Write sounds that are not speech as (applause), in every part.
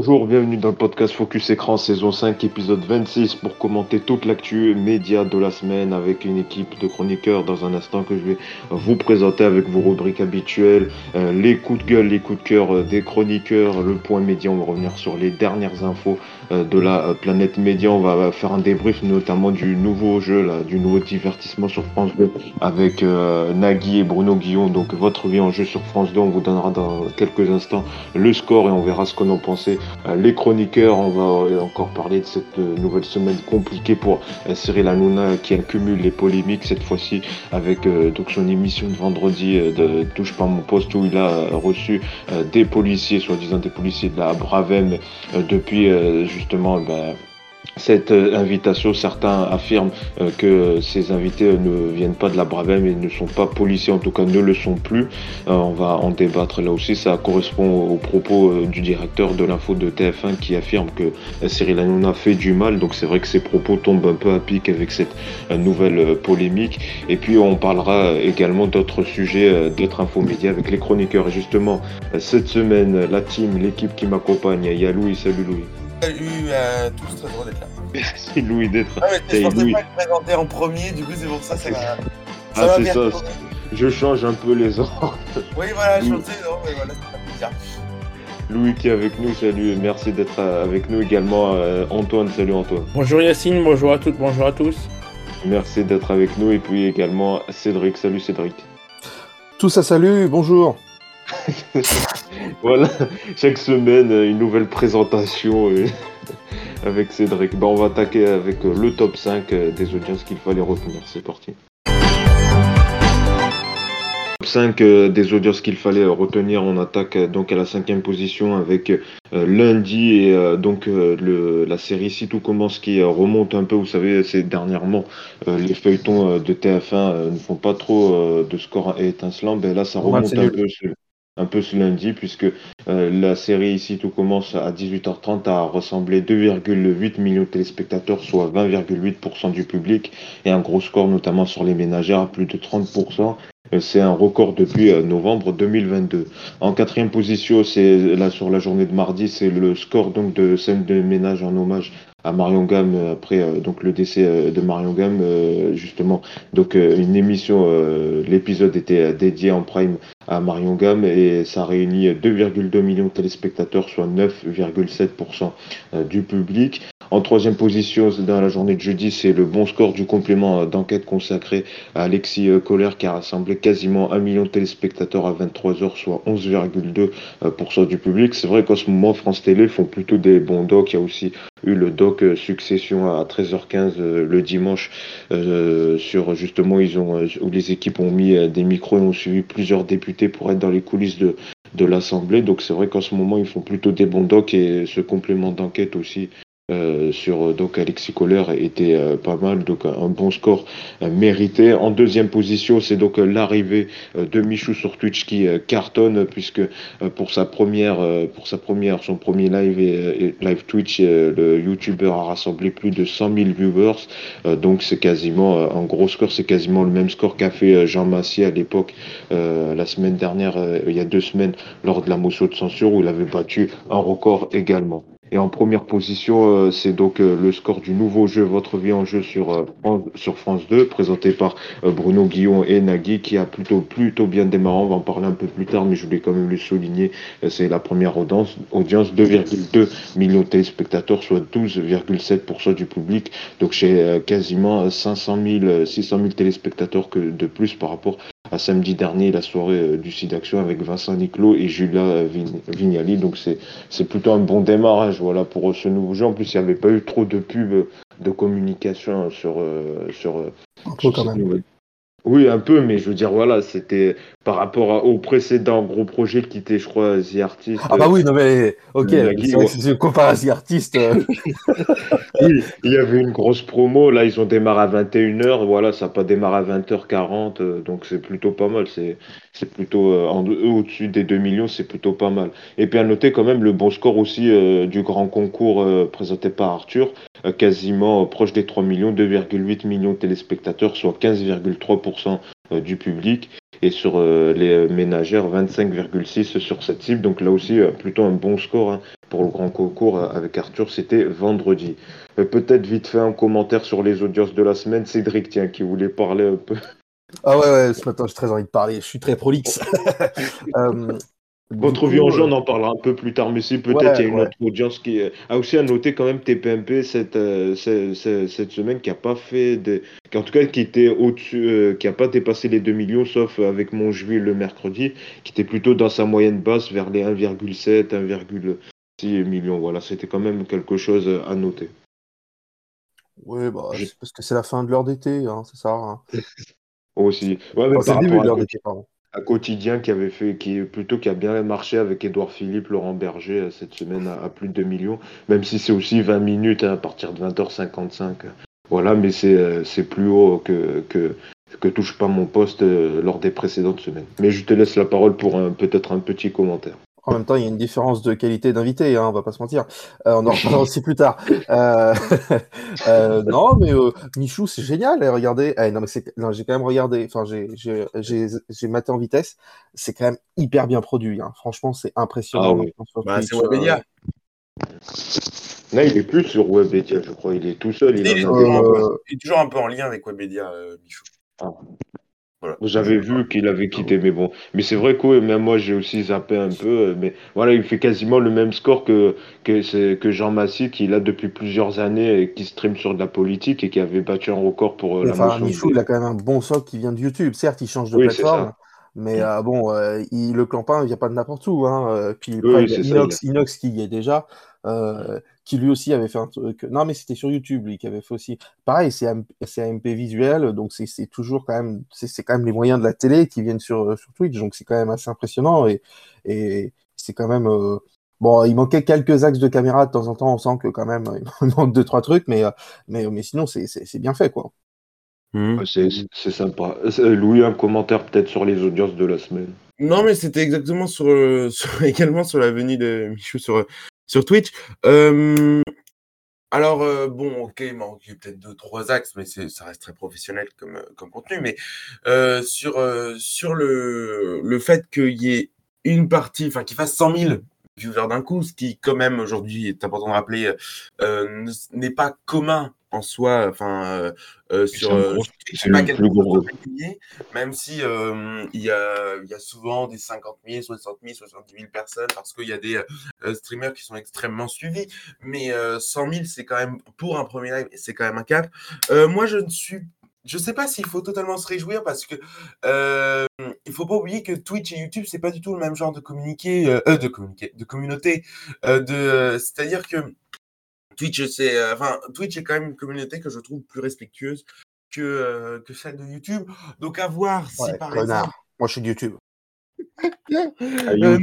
Bonjour, bienvenue dans le podcast Focus Écran saison 5 épisode 26 pour commenter toute l'actu média de la semaine avec une équipe de chroniqueurs. Dans un instant que je vais vous présenter avec vos rubriques habituelles, euh, les coups de gueule, les coups de cœur euh, des chroniqueurs, le point média, on va revenir sur les dernières infos de la planète média, on va faire un débrief notamment du nouveau jeu, là, du nouveau divertissement sur France 2 avec Nagui et Bruno Guillon, donc votre vie en jeu sur France 2, on vous donnera dans quelques instants le score et on verra ce qu'on en pensait. Euh, les chroniqueurs, on va encore parler de cette euh, nouvelle semaine compliquée pour euh, Cyril Hanouna qui accumule les polémiques cette fois-ci avec donc son émission de vendredi de Touche pas mon poste où il a reçu des policiers, soi-disant des policiers de la Bravem depuis justement bah, cette euh, invitation. Certains affirment euh, que ces invités ne viennent pas de la Bravem et ne sont pas policiers, en tout cas ne le sont plus. Euh, on va en débattre là aussi. Ça correspond aux propos du directeur de l'info de TF1 qui affirme que Cyril Hanouna fait du mal. Donc c'est vrai que ces propos tombent un peu à pic avec cette nouvelle polémique. Et puis on parlera également d'autres sujets, d'autres infomédias avec les chroniqueurs. Et justement, cette semaine, la team, l'équipe qui m'accompagne, il y Louis. Salut Louis. Salut à tous, très heureux d'être là. (laughs) Merci Louis d'être là. Ah, je pensais pas me présenter en premier, du coup c'est pour ça que ça va. Ah, c'est ça. Je change un peu les ordres. Oui, voilà, chanter, non, mais voilà, ça Louis qui est avec nous, salut, merci d'être avec nous également. Euh, Antoine, salut Antoine. Bonjour Yacine, bonjour à toutes, bonjour à tous. Merci d'être avec nous et puis également Cédric, salut Cédric. Tout ça, salut, bonjour. (laughs) (laughs) voilà, chaque semaine, une nouvelle présentation euh, (laughs) avec Cédric. Bon, on va attaquer avec euh, le top 5 euh, des audiences qu'il fallait retenir. C'est parti. Top 5 des audiences qu'il fallait retenir. On attaque donc à la cinquième position avec lundi et donc le, la série Si tout commence qui remonte un peu. Vous savez, c'est dernièrement les feuilletons de TF1 ne font pas trop de score étincelant. Ben là, ça remonte un peu un peu ce lundi, puisque euh, la série ici tout commence à 18h30 à ressembler 2,8 millions de téléspectateurs, soit 20,8% du public, et un gros score notamment sur les ménagères plus de 30%. Euh, c'est un record depuis euh, novembre 2022. En quatrième position, c'est là sur la journée de mardi, c'est le score donc de scène de ménage en hommage à Marion Gamme après donc le décès de Marion Gamme justement donc une émission l'épisode était dédié en prime à Marion Gamme et ça réunit 2,2 millions de téléspectateurs, soit 9,7% euh, du public. En troisième position, dans la journée de jeudi, c'est le bon score du complément d'enquête consacré à Alexis euh, Kohler qui a rassemblé quasiment 1 million de téléspectateurs à 23h, soit 11,2% du public. C'est vrai qu'en ce moment, France Télé font plutôt des bons docs. Il y a aussi eu le doc euh, Succession à 13h15 le dimanche sur justement où les équipes ont mis des micros et ont suivi plusieurs députés pour être dans les coulisses de, de l'Assemblée. Donc c'est vrai qu'en ce moment, ils font plutôt des bons docs et ce complément d'enquête aussi euh, sur euh, donc Alexis Kohler était euh, pas mal, donc un bon score mérité. En deuxième position, c'est donc l'arrivée de Michou sur Twitch qui cartonne puisque pour sa première, pour sa première, son premier live et, live Twitch, le YouTuber a rassemblé plus de 100 000 viewers, donc c'est quasiment un gros score, c'est quasiment le même score qu'a fait Jean Massier à l'époque la semaine dernière, il y a deux semaines lors de la motion de censure où il avait battu un record également. Et en première position, euh, c'est donc euh, le score du nouveau jeu Votre vie en jeu sur, euh, sur France 2, présenté par Bruno Guillon et Nagui, qui a plutôt, plutôt bien démarré. On va en parler un peu plus tard, mais je voulais quand même le souligner. c'est la première audience, audience 2,2 millions de téléspectateurs, soit 12,7% du public. Donc j'ai quasiment 500 000, 600 000 téléspectateurs que de plus par rapport à samedi dernier, la soirée euh, du site d'action avec Vincent Niclot et Julia Vignali. Donc c'est plutôt un bon démarrage voilà, pour ce nouveau jeu. En plus, il n'y avait pas eu trop de pubs de communication sur, euh, sur, sur quand même. Oui, un peu, mais je veux dire, voilà, c'était par rapport au précédent gros projet qui était, je crois, The Artist. Ah bah oui, non mais, ok, si tu compares à The Artist. Euh. (laughs) il y avait une grosse promo, là, ils ont démarré à 21h, voilà, ça n'a pas démarré à 20h40, euh, donc c'est plutôt pas mal, c'est plutôt, euh, au-dessus des 2 millions, c'est plutôt pas mal. Et puis à noter quand même le bon score aussi du grand concours présenté par Arthur, quasiment proche des 3 millions, 2,8 millions de téléspectateurs, soit 15,3% euh, du public et sur euh, les ménagères 25,6 sur cette cible donc là aussi euh, plutôt un bon score hein. pour le grand concours avec Arthur, c'était vendredi. Peut-être vite fait un commentaire sur les audiences de la semaine. Cédric, tiens, qui voulait parler un peu. Ah ouais, ouais, ce matin, j'ai très envie de parler. Je suis très prolixe. (laughs) Votre vie en jeu, on en parlera un peu plus tard, mais si peut-être il y a une autre audience qui a aussi à noter quand même TPMP cette, cette, cette, semaine qui a pas fait des. en tout cas qui était au-dessus, qui a pas dépassé les 2 millions, sauf avec mon juillet le mercredi, qui était plutôt dans sa moyenne basse vers les 1,7, 1,6 millions. Voilà, c'était quand même quelque chose à noter. Oui, bah, parce que c'est la fin de l'heure d'été, hein, c'est ça. Hein. (laughs) aussi. Ouais, mais c'est le début de l'heure d'été, pardon un quotidien qui avait fait, qui plutôt qui a bien marché avec Édouard Philippe, Laurent Berger euh, cette semaine à, plus de 2 millions, même si c'est aussi 20 minutes hein, à partir de 20h55. Voilà, mais c'est euh, plus haut que, que, que touche pas mon poste euh, lors des précédentes semaines. Mais je te laisse la parole pour peut-être un petit commentaire. En même temps, il y a une différence de qualité d'invité, hein, on va pas se mentir. Euh, on en reparlera aussi plus tard. Euh, (laughs) euh, non, mais Michou, c'est génial. Eh, regardez, eh, non, mais non, j'ai quand même regardé. Enfin, j'ai maté en vitesse. C'est quand même hyper bien produit. Hein. Franchement, c'est impressionnant. Ah bah, c'est Webedia. Là, il est plus sur Webedia, je crois. Il est tout seul. Il, est, toujours un peu en lien avec Webedia, Michou. Ah. J'avais vu qu'il avait quitté, mais bon. Mais c'est vrai que même moi, j'ai aussi zappé un peu. Mais voilà, il fait quasiment le même score que, que, que Jean Massy, qui là depuis plusieurs années et qui stream sur de la politique et qui avait battu un record pour euh, la enfin, Michou, il a quand même un bon socle qui vient de YouTube. Certes, il change de plateforme. Mais euh, bon, euh, il, le clampin, il vient pas de n'importe où. Hein. Puis Inox, Inox qui y est déjà qui lui aussi avait fait un truc. Non, mais c'était sur YouTube, lui, qui avait fait aussi. Pareil, c'est AMP visuel, donc c'est toujours quand même, c'est quand même les moyens de la télé qui viennent sur, sur Twitch, donc c'est quand même assez impressionnant et, et c'est quand même. Euh, bon, il manquait quelques axes de caméra de temps en temps, on sent que quand même (laughs) il manque deux trois trucs, mais, euh, mais, mais sinon c'est bien fait quoi. Mmh. C'est sympa. Louis, un commentaire peut-être sur les audiences de la semaine? Non, mais c'était exactement sur, (laughs) sur, également sur la venue de Michou sur, sur Twitch. Euh, alors, euh, bon, ok, il manque peut-être deux, trois axes, mais ça reste très professionnel comme, euh, comme contenu. Mais sur, sur le, le fait qu'il y ait une partie, enfin, qu'il fasse 100 000 viewers d'un coup, ce qui, quand même, aujourd'hui, est important de rappeler, n'est pas commun en soi, enfin, euh, euh sur, euh, c'est pas chose même si euh, il y, a, y a souvent des 50 000, 60 000, 70 000 personnes, parce qu'il y a des streamers qui sont extrêmement suivis, mais 100 000, c'est quand même, pour un premier live, c'est quand même un cap. moi, je ne suis je sais pas s'il faut totalement se réjouir parce que euh, il faut pas oublier que Twitch et YouTube c'est pas du tout le même genre de communiquer, de communiquer, de communauté. de, c'est-à-dire que Twitch, c'est, euh, enfin, Twitch est quand même une communauté que je trouve plus respectueuse que, euh, que celle de YouTube. Donc à voir si par exemple. Moi, je suis de YouTube. (laughs) Euh,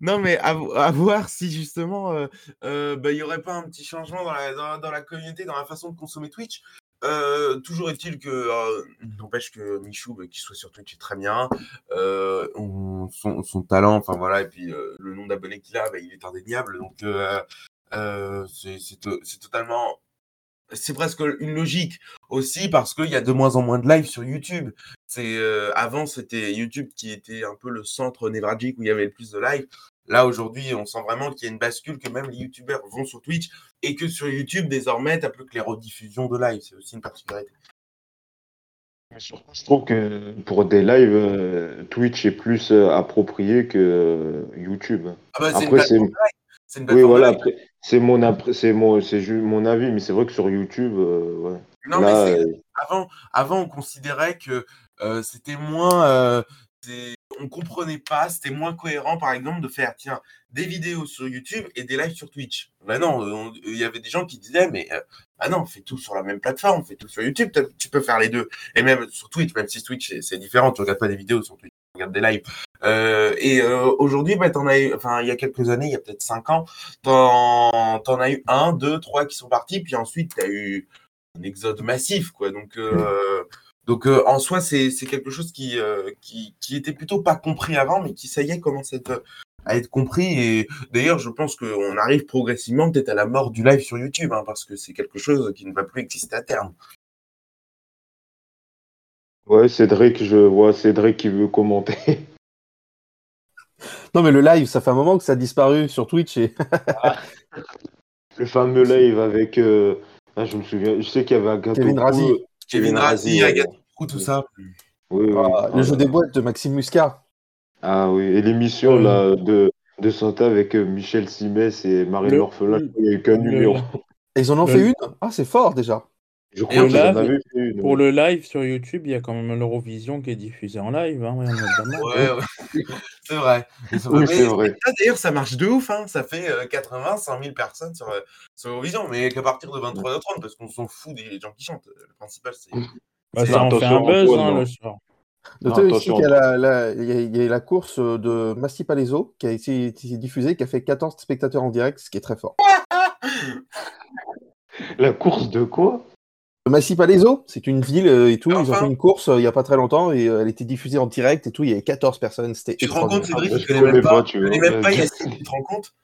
non, mais, à, voir si justement bah, il n'y aurait pas un petit changement dans la, dans, la, communauté, dans la façon de consommer Twitch. toujours est-il que, n'empêche que Michou, bah, qui soit sur Twitch, est très bien. son, son, talent, enfin voilà, et puis le nombre d'abonnés qu'il a, bah, il est indéniable. Donc, euh, c'est totalement c'est presque une logique aussi parce qu'il y a de moins en moins de live sur YouTube. C'est euh, avant c'était YouTube qui était un peu le centre névralgique où il y avait le plus de live. Là aujourd'hui, on sent vraiment qu'il y a une bascule que même les YouTubeurs vont sur Twitch et que sur YouTube désormais t'as plus que les rediffusions de live. C'est aussi une particularité. Je trouve que pour des lives, euh, Twitch est plus approprié que YouTube. Ah bah, Après, c'est oui, voilà, c'est mon, c'est mon, c'est mon avis, mais c'est vrai que sur YouTube, euh, Non, mais euh, avant, avant, on considérait que euh, c'était moins, on comprenait pas, c'était moins cohérent, par exemple, de faire, tiens, des vidéos sur YouTube et des lives sur Twitch. Ben non, il y avait des gens qui disaient, mais ah non, on fait tout sur la même plateforme, on fait tout sur YouTube, tu peux faire les deux. Et même sur Twitch, même si Twitch c'est différent, tu regardes pas des vidéos sur Twitch, tu regardes des lives. Euh, et euh, aujourd'hui, bah, t'en as enfin, il y a quelques années, il y a peut-être cinq ans, t'en, en as eu un, deux, trois qui sont partis, puis ensuite, tu as eu un exode massif, quoi. Donc, euh, donc en soi, c'est, c'est quelque chose qui, qui, qui était plutôt pas compris avant, mais qui, ça y est, commence à être, à être compris. Et d'ailleurs, je pense qu'on arrive progressivement peut-être à la mort du live sur YouTube, hein, parce que c'est quelque chose qui ne va plus exister à terme. Ouais, Cédric, je vois Cédric qui veut commenter. (laughs) Non, mais le live, ça fait un moment que ça a disparu sur Twitch. Et... (laughs) Le fameux live avec. Euh, ah, je me souviens, je sais qu'il y avait Agathe. Kevin Razi. Kevin Razi, Agathe tout ça. Oui, ah, le jeu des boîtes de Maxime Muscat. Ah oui, et l'émission là de, de santé avec euh, Michel Simès et Marie L'Orphelin, il n'y a eu qu'un numéro. ils en ont fait une? Ah, c'est fort déjà. Je crois fait une. Pour le live sur YouTube, il y a quand même l'Eurovision qui est diffusé en live. Hein, ouais, ouais, (laughs) c'est vrai. Oui, c'est vrai. D'ailleurs, ça marche de ouf. Hein. Ça fait 80, 100 000 personnes sur, euh, sur Eurovision, mais qu'à partir de 23h30, parce qu'on s'en fout des gens qui chantent. Le principal, c'est. Bah, ça en fait un buzz hein, le soir. Notez aussi qu'il y, a la course de Massi Palaiso qui a été, diffusée, qui a fait 14 spectateurs en direct, ce qui est très fort. (laughs) la course de quoi? Massi Palaiso, c'est une ville euh, et tout. Ils ont fait une course euh, il n'y a pas très longtemps et euh, elle était diffusée en direct et tout. Il y avait 14 personnes. Tu te rends compte, Cédric Tu connais même pas. Tu connais même pas Yacine, tu te rends compte?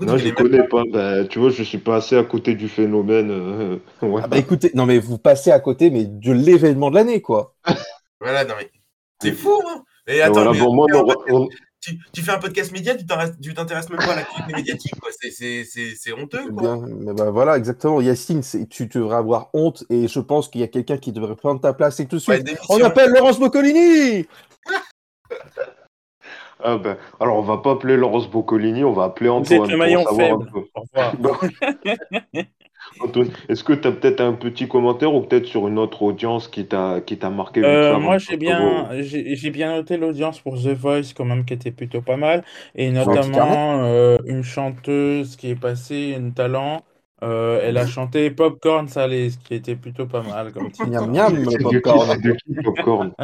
Non, je ne connais pas. Bah, tu vois, je suis passé à côté du phénomène. (laughs) ah bah écoutez, non mais vous passez à côté, mais de l'événement de l'année, quoi. voilà, non mais c'est fou, hein Et attends, tu, fais un podcast média, tu t'intéresses même pas à l'activité (laughs) médiatique, quoi. C'est honteux, quoi. Bien, mais bah, voilà, exactement. Yacine, tu devrais avoir honte et je pense qu'il y a quelqu'un qui devrait prendre ta place et tout de suite. on appelle Laurence Boccolini (laughs) Ah ben, alors on va pas appeler Laurence Boccolini, on va appeler Antoine. C'est le maillon faible. (laughs) Antoine, est-ce que tu as peut-être un petit commentaire ou peut-être sur une autre audience qui t'a qui t'a marqué euh, Moi, j'ai bien j'ai bien noté l'audience pour The Voice quand même qui était plutôt pas mal et notamment euh, une chanteuse qui est passée, une talent. Euh, elle a (laughs) chanté Popcorn Salé, ce qui était plutôt pas mal comme titre. Miam miam, popcorn. popcorn (laughs)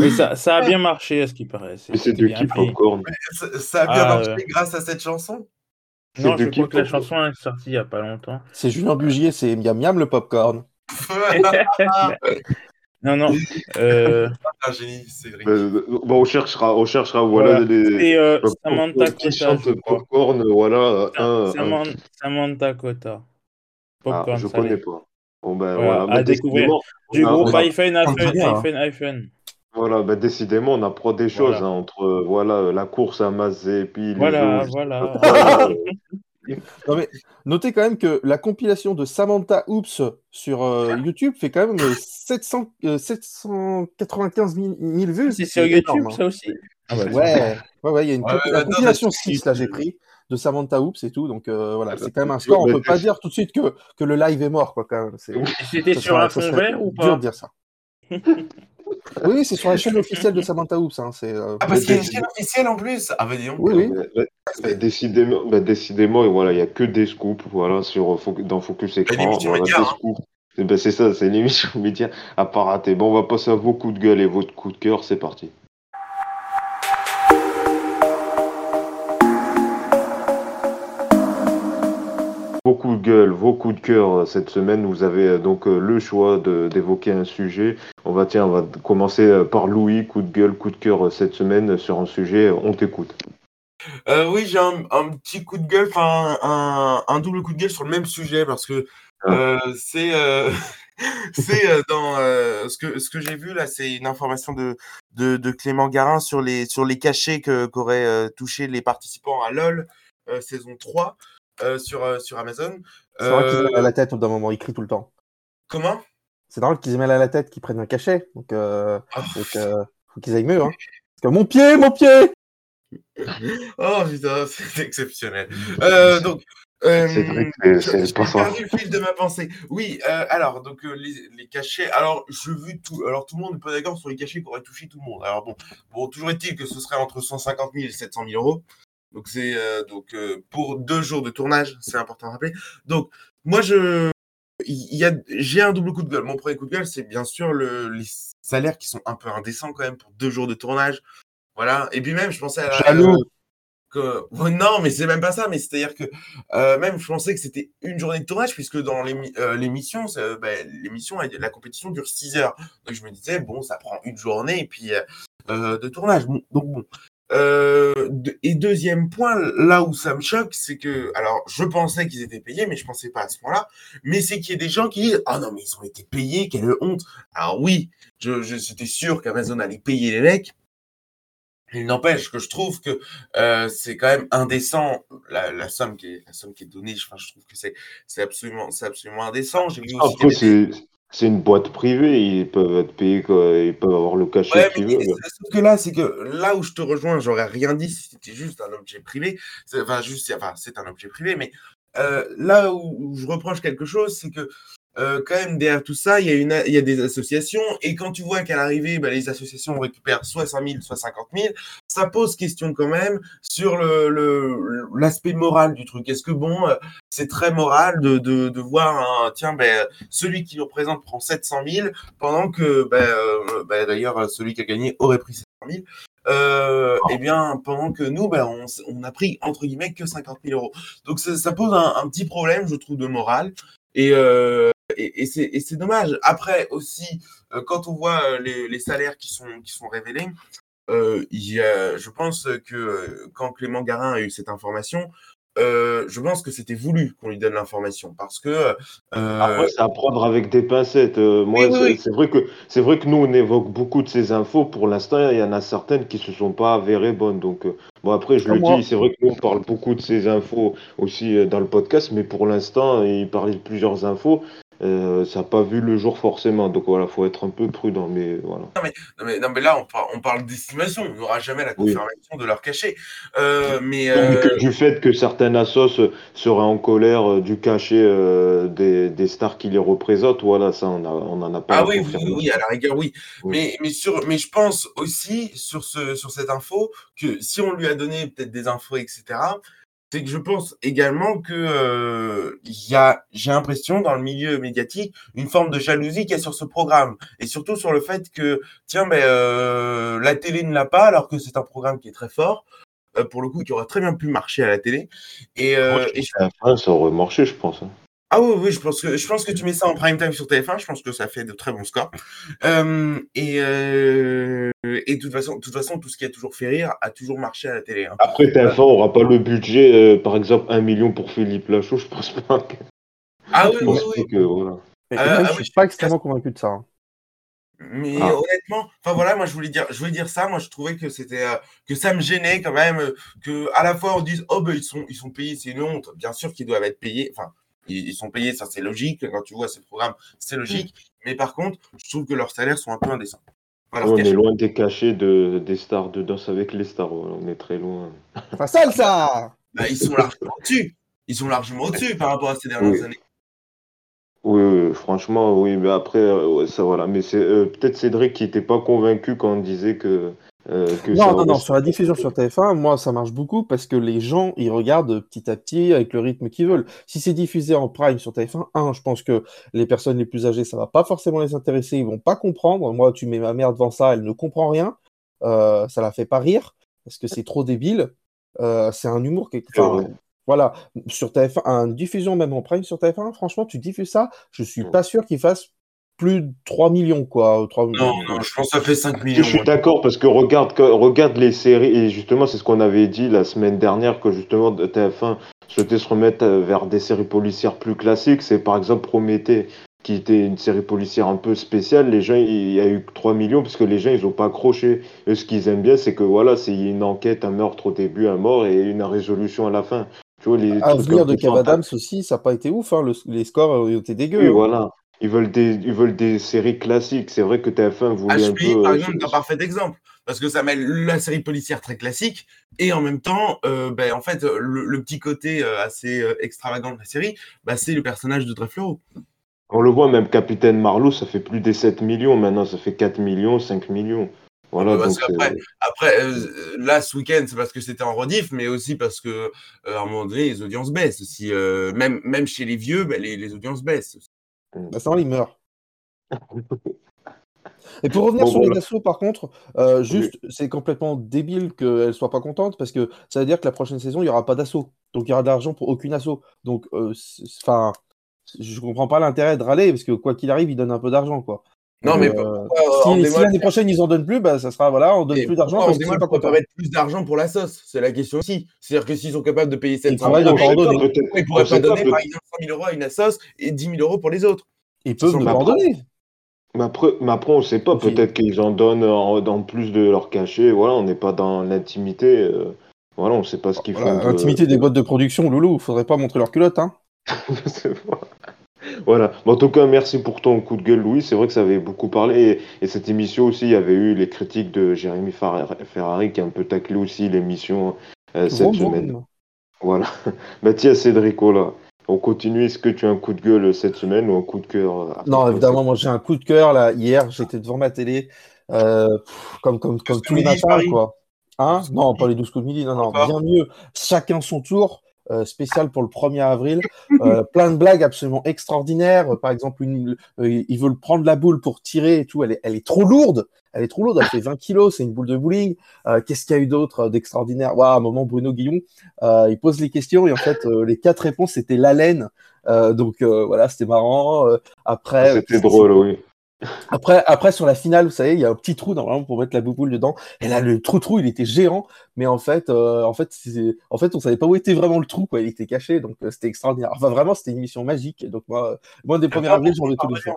Mais ça, ça, a bien marché à ce qui paraît. C'est de qui Popcorn ça, ça, a bien ah, marché grâce à cette chanson? Non, je crois que la chanson est sortie il n'y a pas longtemps. C'est Julien Bugier, c'est Miam Miam le popcorn. (laughs) non, non. Euh... Un génie, c'est vrai. Euh, bon, on cherchera, on cherchera, voilà. Les, euh, Samantha Kota. Popcorn, voilà. Un, Samantha, Samantha Kota. Popcorn, ah, je ne connais pas. Bon, ben, voilà. À découvrir. Du groupe iPhone, iPhone, iPhone, iPhone. Voilà, bah, décidément, on apprend des choses hein, entre euh, voilà, la course à Mazé et puis Voilà, voilà. (laughs) Non, mais notez quand même que la compilation de Samantha Oops sur euh, YouTube fait quand même 700, 795 000, vues. C'est sur YouTube, hein. ça aussi. Ah ouais, ouais, ouais, il y a une compilation 6, là, j'ai pris, de Samantha Oops et tout. Donc euh, voilà, c'est quand même un score. On peut pas dire tout de suite que, que le live est mort, quoi, quand même. C'était sur un fond vert ou pas dur de dire ça. (laughs) Oui, c'est sur la chaîne officielle de Samantha Oops. Hein, euh, ah, parce qu'il y a une chaîne officielle en plus Ah, bah dis Oui, oui. Bah, bah, décidément, bah, décidément, voilà, il n'y a que des scoops voilà, sur, euh, dans Focus Écran. Voilà, hein. bah, c'est ça, c'est l'émission (laughs) média à pas rater. Bon, on va passer à vos coups de gueule et votre coup de cœur, c'est parti. Coups de gueule, vos coups de cœur euh, cette semaine, vous avez euh, donc euh, le choix d'évoquer un sujet. On va tiens, on va commencer par Louis, coup de gueule, coup de cœur cette semaine sur un sujet. On t'écoute. oui, j'ai un, petit coup de gueule, enfin un, double coup de gueule sur le même sujet parce que ah. c'est (laughs) dans ce que ce que j'ai vu là, c'est une information de, de, Clément Garin sur les sur les cachets qu'auraient touché les participants à LoL saison 3. Euh, sur, euh, sur Amazon. C'est vrai qu'ils à la tête d'un moment, ils crient tout le temps. Comment? C'est normal qu'ils aient mal à la tête, qu'ils prennent un cachet. Donc, euh, ah. faut qu'ils aillent mieux. Hein. Parce que mon pied, mon pied (laughs) Oh putain, (laughs) c'est exceptionnel. (laughs) Euh, donc, euh, c'est vrai que c'est pas perdu le fil de ma pensée. Oui, euh, alors donc les, les, cachets. Alors je vu tout. Alors tout le monde n'est pas d'accord sur les cachets qui auraient touché tout le monde. Alors bon, bon toujours est-il que ce serait entre 150 000 et 700 000 euros. Donc c'est euh, donc euh, pour deux jours de tournage, c'est important à rappeler. Donc moi je il y a j'ai un double coup de gueule. Mon premier coup de gueule, c'est bien sûr le, les salaires qui sont un peu indécents quand même pour deux jours de tournage. Voilà. Et puis même, je pensais à Jaloux. que non, mais c'est même pas ça. Mais c'est-à-dire que euh, même je pensais que c'était une journée de tournage puisque dans l'émission, ben, l'émission, la compétition dure 6 heures. Donc je me disais bon, ça prend une journée et puis de tournage. donc bon, euh, et deuxième point, là où ça me choque, c'est que, alors, je pensais qu'ils étaient payés, mais je pensais pas à ce point-là. Mais c'est qu'il y a des gens qui disent, ah non, mais ils ont été payés, quelle honte. Alors oui, je, je c'était sûr qu'Amazon allait payer les mecs. Il n'empêche que je trouve que euh, c'est quand même indécent la, somme qui est la somme qui est donnée. Je, je trouve que c'est c'est absolument c'est absolument indécent. J'ai vu Après, c'est une boîte privée, ils peuvent être payés, quoi, ils peuvent avoir le cachet qu'ils veulent. que là, c'est que là où je te rejoins, j'aurais rien dit si c'était juste un objet privé. Enfin, juste, enfin, c'est un objet privé, mais euh, là où, je reproche quelque chose, c'est que euh, quand même derrière tout ça, il y, a des associations, et quand tu vois qu'à l'arrivée, bah, les associations récupèrent soit 5 000, soit 50 000, ça pose question quand même sur l'aspect moral du truc. Est-ce que bon, euh, c'est très moral de, voir tiens, ben, celui qui nous représente prend 700 000, pendant que, ben, euh, ben, d'ailleurs, celui qui a gagné aurait pris 700 000. Euh, eh bien, pendant que nous, on, on, a pris entre guillemets que 50 000 euros. Donc ça, pose un, petit problème, je trouve, de morale. Et, et, et c'est dommage. Après aussi, euh, quand on voit euh, les, les, salaires qui sont, qui sont révélés, euh, il y a, je pense que quand Clément Garin a eu cette information, euh, je pense que c'était voulu qu'on lui donne l'information parce que. Euh... Après, c'est à prendre avec des pincettes. Euh, moi, c'est vrai que c'est vrai que nous on évoque beaucoup de ces infos. Pour l'instant, il y en a certaines qui se sont pas avérées bonnes. Donc bon, après, je le dis, c'est vrai que nous on parle beaucoup de ces infos aussi dans le podcast, mais pour l'instant, il parlait de plusieurs infos. Euh, ça n'a pas vu le jour forcément. Donc voilà, faut être un peu prudent. Mais voilà. Non mais, non mais, là, on, parle, on parle d'estimation. On n'aura jamais la confirmation de leur cachet. Euh, mais euh... du fait que certaines assos seraient en colère du cachet des, des, stars qui les représentent, voilà, ça, on, a, on en a pas. Ah oui, oui, oui, à la rigueur, oui. Mais, mais, sur, mais je pense aussi sur, ce, sur cette info que si on lui a donné peut-être des infos, etc., c'est que je pense également que euh, y a, j'ai l'impression dans le milieu médiatique, une forme de jalousie qu'il y a sur ce programme, et surtout sur le fait que tiens, mais euh, la télé ne l'a pas, alors que c'est un programme qui est très fort. Euh, pour le coup, qui aurait très bien pu marcher à la télé. Et, euh, et je... ça aurait marché, je pense. Hein. Ah oui, oui, je pense que je pense que tu mets ça en prime time sur TF1, je pense que ça fait de très bons scores. Euh, et euh, et de toute façon, de toute façon, tout ce qui a toujours fait rire a toujours marché à la télé. Hein. Après TF1 aura pas le budget, euh, par exemple, un million pour Philippe Lachaud, je pense pas. Que... Ah oui, oui, oui. Que, voilà. Mais, ah, je suis pas extrêmement convaincu de ça. Hein. Mais ah. honnêtement, enfin voilà, moi je voulais dire, je voulais dire ça. Moi je trouvais que c'était euh, que ça me gênait quand même euh, que à la fois on dise oh ben ils sont ils sont payés, c'est une honte. Bien sûr qu'ils doivent être payés. Enfin ils, sont payés, ça c'est logique. Quand tu vois ces programmes, c'est logique. Mais par contre, je trouve que leurs salaires sont un peu indécents. on est loin des cachets de, des stars de Danse avec les stars. On est très loin. Pas sale ça (laughs) bah, Ils sont largement au-dessus. Ils sont largement au-dessus par rapport à ces dernières années. Oui, franchement, oui, mais après, euh, ça voilà. Mais c'est euh, peut-être Cédric qui n'était pas convaincu quand on disait que euh, non, non, non, sur la diffusion sur TF1, moi, ça marche beaucoup parce que les gens, ils regardent petit à petit avec le rythme qu'ils veulent. Si c'est diffusé en prime sur TF1, un, je pense que les personnes les plus âgées, ça va pas forcément les intéresser, ils vont pas comprendre. Moi, tu mets ma mère devant ça, elle ne comprend rien. Euh, ça la fait pas rire parce que c'est trop débile. Euh, c'est un humour qui voilà, sur TF1, une diffusion même en prime sur TF1, franchement, tu diffuses ça, je suis pas sûr qu'il fasse plus de 3 millions, quoi. 3 non, non, je pense que ça fait 5 millions. Je suis d'accord parce que regarde, regarde les séries, et justement, c'est ce qu'on avait dit la semaine dernière, que justement TF1 souhaitait se remettre euh, vers des séries policières plus classiques. C'est par exemple Prométhée, qui était une série policière un peu spéciale. Les gens, il y a eu 3 millions parce que les gens, ils n'ont pas accroché. Et ce qu'ils aiment bien, c'est que voilà, c'est une enquête, un meurtre au début, un mort et une résolution à la fin. Tu vois, les Avenir de Kev Adams aussi, ça n'a pas été ouf. Hein. les scores ont été dégueux. Oui, hein. voilà. Ils veulent des, ils veulent des séries classiques. C'est vrai que TF1 voulait un peu. par euh, exemple, un parfait exemple. Parce que ça mêle la série policière très classique et en même temps, euh, ben, en fait, le, petit côté euh, assez extravagant de la série, ben, c'est le personnage de Dreyfus. On le voit, même Capitaine Marlowe, ça fait plus des 7 millions. Maintenant, ça fait 4 millions, 5 millions. Voilà, donc après, après là, ce week-end, c'est parce que c'était en rediff, mais aussi parce que à un moment donné, les audiences baissent. Si, même, même chez les vieux, ben, les, les audiences baissent. Bah, ça, il meurt. (laughs) Et pour revenir sur les assos, par contre, euh, juste, c'est complètement débile qu'elle soit pas contente parce que ça veut dire que la prochaine saison, il n'y aura pas d'assaut. Donc, il y aura d'argent pour aucune asso. Donc, euh, enfin, je comprends pas l'intérêt de râler parce que quoi qu'il arrive, il donne un peu d'argent, quoi. Non, mais euh, si, l'année prochaine ils en donnent plus, bah, ça sera voilà, on donne plus d'argent. Parce qu'ils pas mettre plus d'argent pour la sauce C'est la question aussi. C'est-à-dire que s'ils sont capables de payer 700 000 euros, ils pourraient pas donner par exemple 100 000 euros à une sauce et 10 000 euros pour les autres. Ils peuvent nous en donner. Mais après, mais après, on ne sait pas. Peut-être qu'ils en donnent en, plus de leur cachet. Voilà, on n'est pas dans l'intimité. Euh, voilà, on ne sait pas ce qu'ils font. L'intimité des boîtes de production, Loulou. Faudrait pas montrer leur culotte, hein. (laughs) voilà. en tout cas, merci pour ton coup de gueule, Louis. C'est vrai que ça avait beaucoup parlé. Et, cette émission aussi, il y avait eu les critiques de Jérémy Ferrari qui a un peu taclé aussi l'émission euh, cette semaine. Voilà. (laughs) bah tiens, Cédrico, là. On continue. Est-ce que tu as un coup de gueule cette semaine ou un coup de cœur euh, Non, évidemment, moi j'ai un coup de cœur là. Hier, j'étais devant ma télé, euh, comme, comme, comme tous les matins, quoi. Hein? Non, pas les 12 coups de midi, non, non, bien mieux. Chacun son tour. Euh, spécial pour le 1er avril. Euh, (laughs) plein de blagues absolument extraordinaires. Par exemple, une, euh, ils veulent prendre la boule pour tirer et tout. Elle est, elle est trop lourde. Elle est trop lourde. Elle fait 20 kilos. C'est une boule de bowling. Qu'est-ce qu'il y a eu d'autre d'extraordinaire? Waouh, à un moment, Bruno Guillon, il pose les questions et en fait, les quatre réponses, c'était la laine. donc voilà, c'était marrant. après, c'était drôle, oui. Après, après, sur la finale, vous savez, il y a un petit trou normalement pour mettre la bouboule dedans. Et là, le trou-trou, il était géant, mais en fait, euh, en fait, en fait, on savait pas où était vraiment le trou, quoi. Il était caché, donc euh, c'était extraordinaire. Enfin, vraiment, c'était une mission magique. Donc moi, moi des premières avril, j'en ai tous les jours.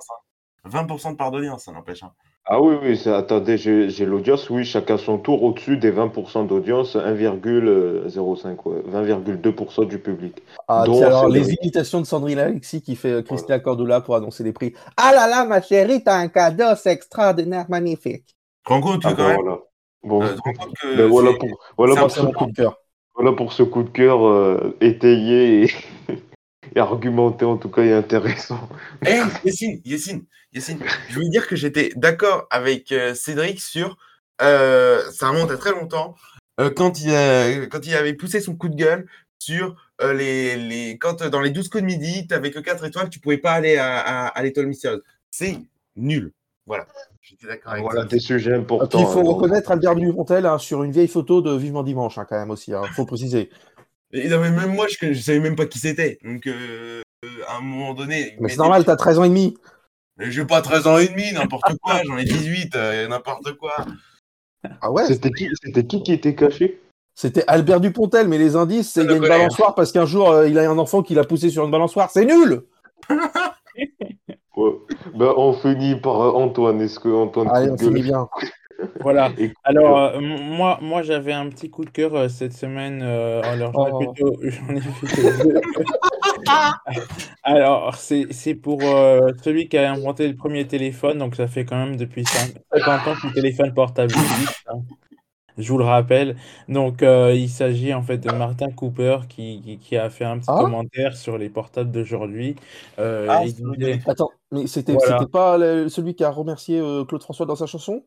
20% de part d'audience, ça n'empêche. Hein. Ah oui, oui, attendez, j'ai l'audience, oui, chacun son tour, au-dessus des 20% d'audience, 1,05, 20,2% du public. Ah, alors, les imitations de Sandrine Alexis qui fait euh, Christian Cordula pour annoncer les prix. Ah là là, ma chérie, t'as un cadeau, c'est extraordinaire, magnifique. Rends compte, ah, quand ben même voilà. Bon, euh, ben voilà pour, voilà pour ce coup de cœur. Voilà pour ce coup de cœur euh, étayé et, (laughs) et, argumenté, en tout cas, et intéressant. Eh, Yessine, Yessine, je veux dire que j'étais d'accord avec euh, Cédric sur. Euh, ça remonte à très longtemps. Euh, quand, il, quand il avait poussé son coup de gueule sur les, les. Quand dans les 12 coups de midi, tu que 4 étoiles, tu ne pouvais pas aller à, à, l'étoile mystérieuse. C'est nul. Voilà. J'étais d'accord avec Voilà des sujets importants. Il faut reconnaître Albert Dupontel hein, sur une vieille photo de Vivement Dimanche, hein, quand même aussi. Il hein, faut préciser. Et, même moi, je ne savais même pas qui c'était. Donc, à un moment donné. Mais c'est normal, tu as 13 ans et demi. Mais j'ai pas 13 ans et demi, n'importe quoi, j'en ai 18, euh, n'importe quoi. Ah ouais? C'était qui, c'était qui qui était caché? C'était Albert Dupontel, mais les indices, c'est qu'il y a une balançoire parce qu'un jour, euh, il a un enfant qui l'a poussé sur une balançoire. C'est nul (laughs) bah, On finit par euh, Antoine. Est-ce que Antoine. Allez, on finit bien. (laughs) Voilà. Alors, moi, moi j'avais un petit coup de cœur cette semaine. alors, (laughs) j'en ai oh. plutôt, j'en ai plutôt Alors, c'est pour euh, celui qui a inventé le premier téléphone, donc ça fait quand même depuis 50 ans que le téléphone portable existe. Hein. Je vous le rappelle. Donc, euh, il s'agit en fait de Martin Cooper qui, qui, a fait un petit ah. commentaire sur les portables d'aujourd'hui. Euh, ah, Attends, mais c'était pas celui qui a remercié Claude François dans sa chanson?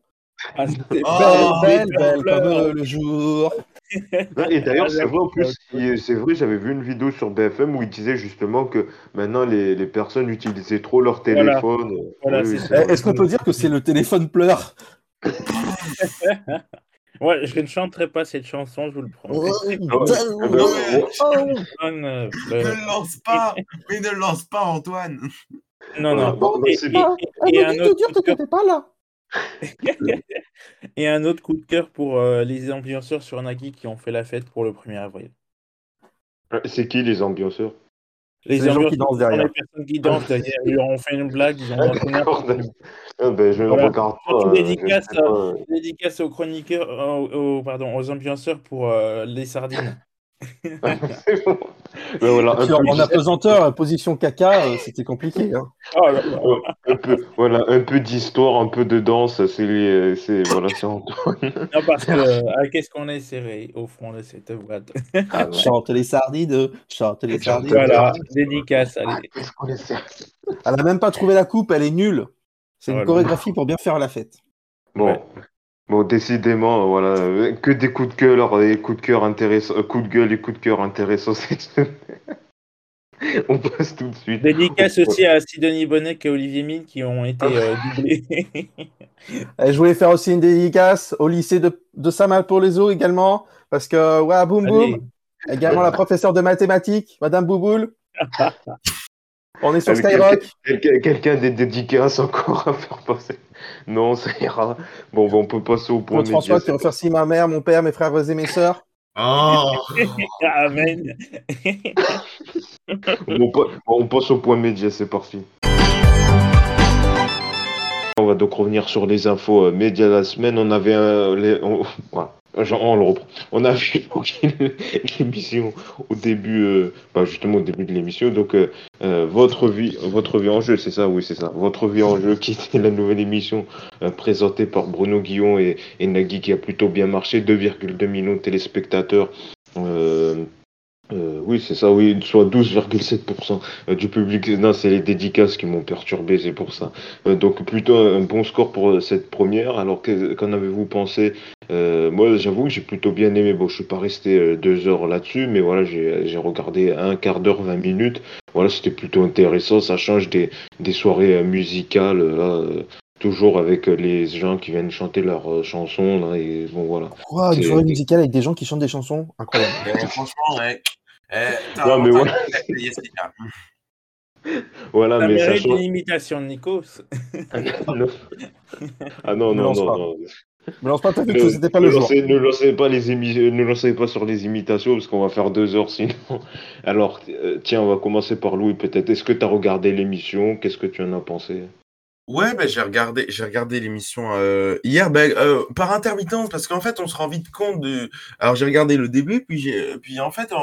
Ah, (laughs) oh, belle, belle, comme le jour. (laughs) Et d'ailleurs, c'est vrai en plus, c'est vrai, j'avais vu une vidéo sur BFM où il disait justement que maintenant les, les personnes utilisaient trop leur téléphone. Est-ce qu'on peut dire que c'est le téléphone pleure? (laughs) Ouais, je ne chanterai pas cette chanson, je vous le promets. ne le lance pas, mais ne lance pas Antoine. Non, non. et, et, un autre dire que pas là. Et un autre coup de cœur pour euh, les ambianceurs sur Nagui qui ont fait la fête pour le 1er avril. Euh, c'est qui les ambianceurs les, les gens qui dansent derrière. Les personnes qui dansent derrière. Ils ont fait une blague. Ils ont ah, ben, je ne regarde pas. Dédicace, pas. dédicace aux chroniqueurs, aux, pardon, aux ambianceurs pour euh, les sardines. (laughs) voilà, en apesanteur, position caca, euh, c'était compliqué. Hein. Oh un peu, voilà, un peu d'histoire, un peu de danse, c'est voilà, Antoine. (laughs) Non, parce que euh, qu'est-ce qu'on est serré au fond de cette boîte? Ah, (laughs) chante les sardines, chante les sardines. Voilà, dédicace. Allez. Elle n'a même pas trouvé la coupe, elle est nulle. C'est une oh chorégraphie pour bien faire la fête. Bon. Bon, décidément, voilà, que des coups de cœur, des coups de cœur intéressants, euh, coups de gueule et coups de cœur intéressants (laughs) On passe tout de suite. Dédicace aussi à Sidonie Bonnet et Olivier Mille qui ont été euh, doublés. (laughs) je voulais faire aussi une dédicace au lycée de, de Samal pour les eaux également, parce que, ouais, boum boum. Également la professeure de mathématiques, Madame Bouboule. (laughs) On est sur Skyrock. Quelqu'un des dédicaces encore à faire passer. Non, ça ira. Bon, bon on peut passer au point média. François, tu remercies ma mère, mon père, mes frères et mes sœurs. Oh (laughs) Amen. (laughs) on, passe au point média, c'est parti. va donc revenir sur les infos médias de la semaine. On avait un, les, on le reprend. On a vu (laughs) l'émission au début, euh, bah, justement au début de l'émission. Donc, euh, euh, votre vie, votre vie en jeu, c'est ça, oui, c'est ça. Votre vie en jeu, qui était la nouvelle émission présentée par Bruno Guillon et, et, Nagui, qui a plutôt bien marché, 2,2 millions de téléspectateurs. oui, c'est ça, oui, soit 12,7% du public. Non, c'est les dédicaces qui m'ont perturbé, c'est pour ça. donc, plutôt un bon score pour cette première. Alors, qu'en avez-vous pensé euh, moi, j'avoue que j'ai plutôt bien aimé. Bon, je suis pas resté euh, deux heures là-dessus, mais voilà, j'ai regardé un quart d'heure, 20 minutes. Voilà, c'était plutôt intéressant. Ça change des, des soirées euh, musicales, là, toujours avec les gens qui viennent chanter leurs chansons, là, et bon, voilà. Quoi, une soirée musicale avec des gens qui chantent des chansons? Incroyable. franchement, ouais. Eh, non, mais voilà. (laughs) voilà, ça mais ça change... une imitation de Nikos. ah non, non, non, non. Ne lance pas ta que c'était pas le jour. Ne lancez pas, les ne lancez pas sur les imitations parce qu'on va faire deux heures sinon. (laughs) Alors, euh, tiens, on va commencer par Louis peut-être. Est-ce que tu as regardé l'émission? Qu'est-ce que tu en as pensé? Ouais, ben j'ai regardé, j'ai regardé l'émission euh, hier, ben, euh, par intermittence, parce qu'en fait, on se rend vite compte de. Alors, j'ai regardé le début, puis, puis en fait,